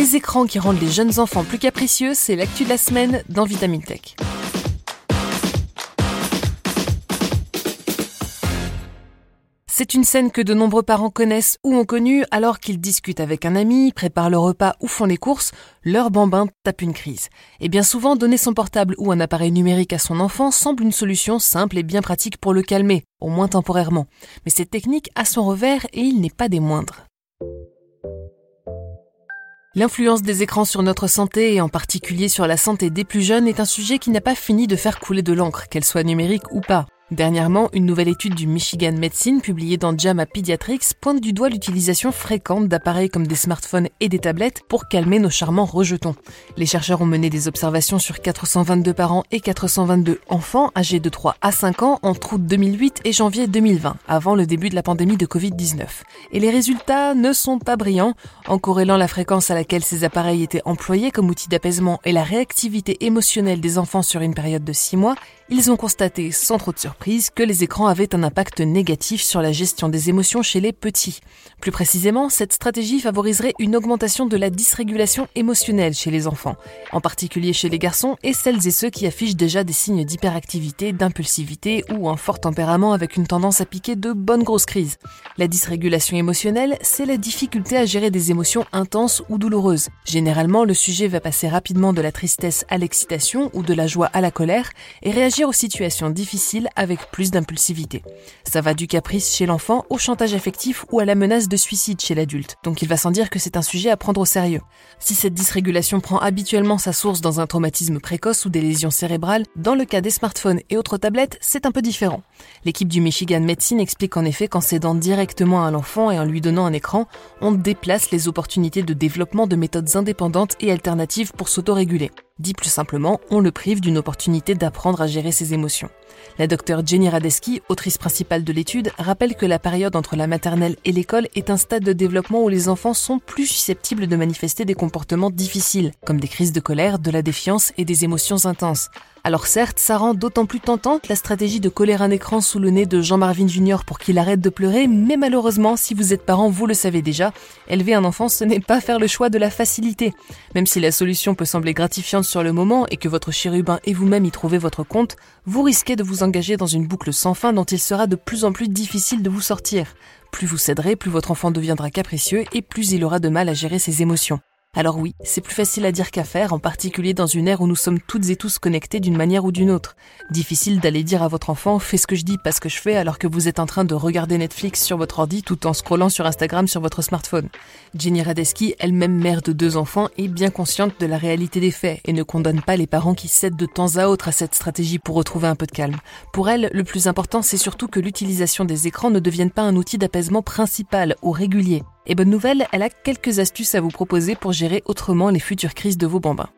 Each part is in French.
Des écrans qui rendent les jeunes enfants plus capricieux, c'est l'actu de la semaine dans Vitamine Tech. C'est une scène que de nombreux parents connaissent ou ont connue alors qu'ils discutent avec un ami, préparent le repas ou font les courses, leur bambin tape une crise. Et bien souvent, donner son portable ou un appareil numérique à son enfant semble une solution simple et bien pratique pour le calmer, au moins temporairement. Mais cette technique a son revers et il n'est pas des moindres. L'influence des écrans sur notre santé et en particulier sur la santé des plus jeunes est un sujet qui n'a pas fini de faire couler de l'encre, qu'elle soit numérique ou pas. Dernièrement, une nouvelle étude du Michigan Medicine publiée dans JAMA Pediatrics pointe du doigt l'utilisation fréquente d'appareils comme des smartphones et des tablettes pour calmer nos charmants rejetons. Les chercheurs ont mené des observations sur 422 parents et 422 enfants âgés de 3 à 5 ans entre août 2008 et janvier 2020, avant le début de la pandémie de Covid-19. Et les résultats ne sont pas brillants. En corrélant la fréquence à laquelle ces appareils étaient employés comme outil d'apaisement et la réactivité émotionnelle des enfants sur une période de 6 mois, ils ont constaté, sans trop de surprise, que les écrans avaient un impact négatif sur la gestion des émotions chez les petits. Plus précisément, cette stratégie favoriserait une augmentation de la dysrégulation émotionnelle chez les enfants, en particulier chez les garçons et celles et ceux qui affichent déjà des signes d'hyperactivité, d'impulsivité ou un fort tempérament avec une tendance à piquer de bonnes grosses crises. La dysrégulation émotionnelle, c'est la difficulté à gérer des émotions intenses ou douloureuses. Généralement, le sujet va passer rapidement de la tristesse à l'excitation ou de la joie à la colère et réagir aux situations difficiles avec plus d'impulsivité. Ça va du caprice chez l'enfant au chantage affectif ou à la menace de suicide chez l'adulte, donc il va sans dire que c'est un sujet à prendre au sérieux. Si cette dysrégulation prend habituellement sa source dans un traumatisme précoce ou des lésions cérébrales, dans le cas des smartphones et autres tablettes, c'est un peu différent. L'équipe du Michigan Medicine explique en effet qu'en cédant directement à l'enfant et en lui donnant un écran, on déplace les opportunités de développement de méthodes indépendantes et alternatives pour s'autoréguler. Dit plus simplement, on le prive d'une opportunité d'apprendre à gérer ses émotions. La docteure Jenny Radeski, autrice principale de l'étude, rappelle que la période entre la maternelle et l'école est un stade de développement où les enfants sont plus susceptibles de manifester des comportements difficiles, comme des crises de colère, de la défiance et des émotions intenses. Alors certes, ça rend d'autant plus tentante la stratégie de coller un écran sous le nez de Jean Marvin Jr. pour qu'il arrête de pleurer, mais malheureusement, si vous êtes parent, vous le savez déjà, élever un enfant, ce n'est pas faire le choix de la facilité. Même si la solution peut sembler gratifiante sur le moment et que votre chérubin et vous-même y trouvez votre compte, vous risquez de vous engager dans une boucle sans fin dont il sera de plus en plus difficile de vous sortir. Plus vous céderez, plus votre enfant deviendra capricieux et plus il aura de mal à gérer ses émotions. Alors oui, c'est plus facile à dire qu'à faire, en particulier dans une ère où nous sommes toutes et tous connectés d'une manière ou d'une autre. Difficile d'aller dire à votre enfant fais ce que je dis, pas ce que je fais, alors que vous êtes en train de regarder Netflix sur votre ordi tout en scrollant sur Instagram sur votre smartphone. Jenny Radeski, elle-même mère de deux enfants, est bien consciente de la réalité des faits et ne condamne pas les parents qui cèdent de temps à autre à cette stratégie pour retrouver un peu de calme. Pour elle, le plus important, c'est surtout que l'utilisation des écrans ne devienne pas un outil d'apaisement principal ou régulier. Et bonne nouvelle, elle a quelques astuces à vous proposer pour gérer autrement les futures crises de vos bambins.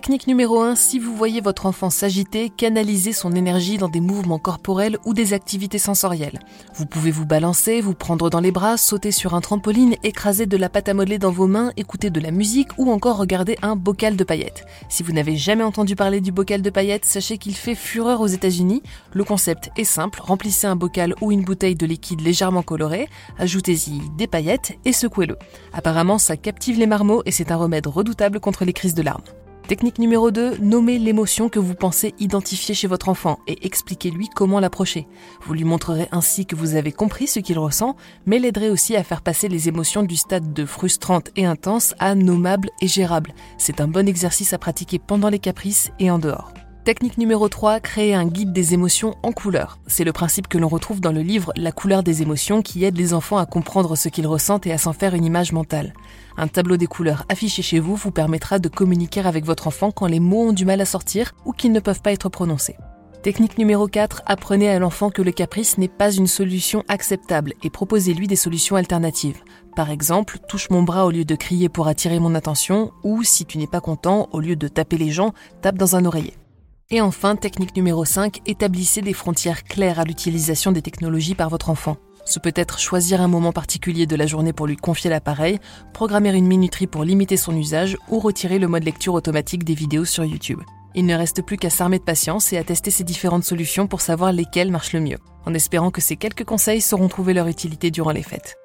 Technique numéro 1, si vous voyez votre enfant s'agiter, canalisez son énergie dans des mouvements corporels ou des activités sensorielles. Vous pouvez vous balancer, vous prendre dans les bras, sauter sur un trampoline, écraser de la pâte à modeler dans vos mains, écouter de la musique ou encore regarder un bocal de paillettes. Si vous n'avez jamais entendu parler du bocal de paillettes, sachez qu'il fait fureur aux États-Unis. Le concept est simple, remplissez un bocal ou une bouteille de liquide légèrement coloré, ajoutez-y des paillettes et secouez-le. Apparemment, ça captive les marmots et c'est un remède redoutable contre les crises de larmes. Technique numéro 2, nommez l'émotion que vous pensez identifier chez votre enfant et expliquez-lui comment l'approcher. Vous lui montrerez ainsi que vous avez compris ce qu'il ressent, mais l'aiderez aussi à faire passer les émotions du stade de frustrante et intense à nommable et gérable. C'est un bon exercice à pratiquer pendant les caprices et en dehors. Technique numéro 3, créer un guide des émotions en couleur. C'est le principe que l'on retrouve dans le livre La couleur des émotions qui aide les enfants à comprendre ce qu'ils ressentent et à s'en faire une image mentale. Un tableau des couleurs affiché chez vous vous permettra de communiquer avec votre enfant quand les mots ont du mal à sortir ou qu'ils ne peuvent pas être prononcés. Technique numéro 4, apprenez à l'enfant que le caprice n'est pas une solution acceptable et proposez-lui des solutions alternatives. Par exemple, touche mon bras au lieu de crier pour attirer mon attention ou si tu n'es pas content, au lieu de taper les gens, tape dans un oreiller. Et enfin, technique numéro 5, établissez des frontières claires à l'utilisation des technologies par votre enfant. Ce peut être choisir un moment particulier de la journée pour lui confier l'appareil, programmer une minuterie pour limiter son usage ou retirer le mode lecture automatique des vidéos sur YouTube. Il ne reste plus qu'à s'armer de patience et à tester ces différentes solutions pour savoir lesquelles marchent le mieux, en espérant que ces quelques conseils sauront trouver leur utilité durant les fêtes.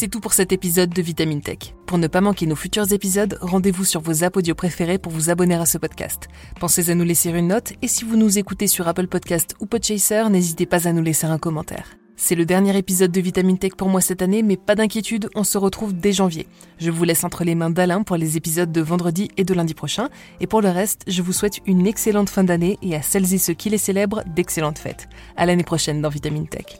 C'est tout pour cet épisode de Vitamine Tech. Pour ne pas manquer nos futurs épisodes, rendez-vous sur vos apps audio préférés pour vous abonner à ce podcast. Pensez à nous laisser une note et si vous nous écoutez sur Apple Podcast ou Podchaser, n'hésitez pas à nous laisser un commentaire. C'est le dernier épisode de Vitamine Tech pour moi cette année, mais pas d'inquiétude, on se retrouve dès janvier. Je vous laisse entre les mains d'Alain pour les épisodes de vendredi et de lundi prochain, et pour le reste, je vous souhaite une excellente fin d'année et à celles et ceux qui les célèbrent, d'excellentes fêtes. À l'année prochaine dans Vitamine Tech.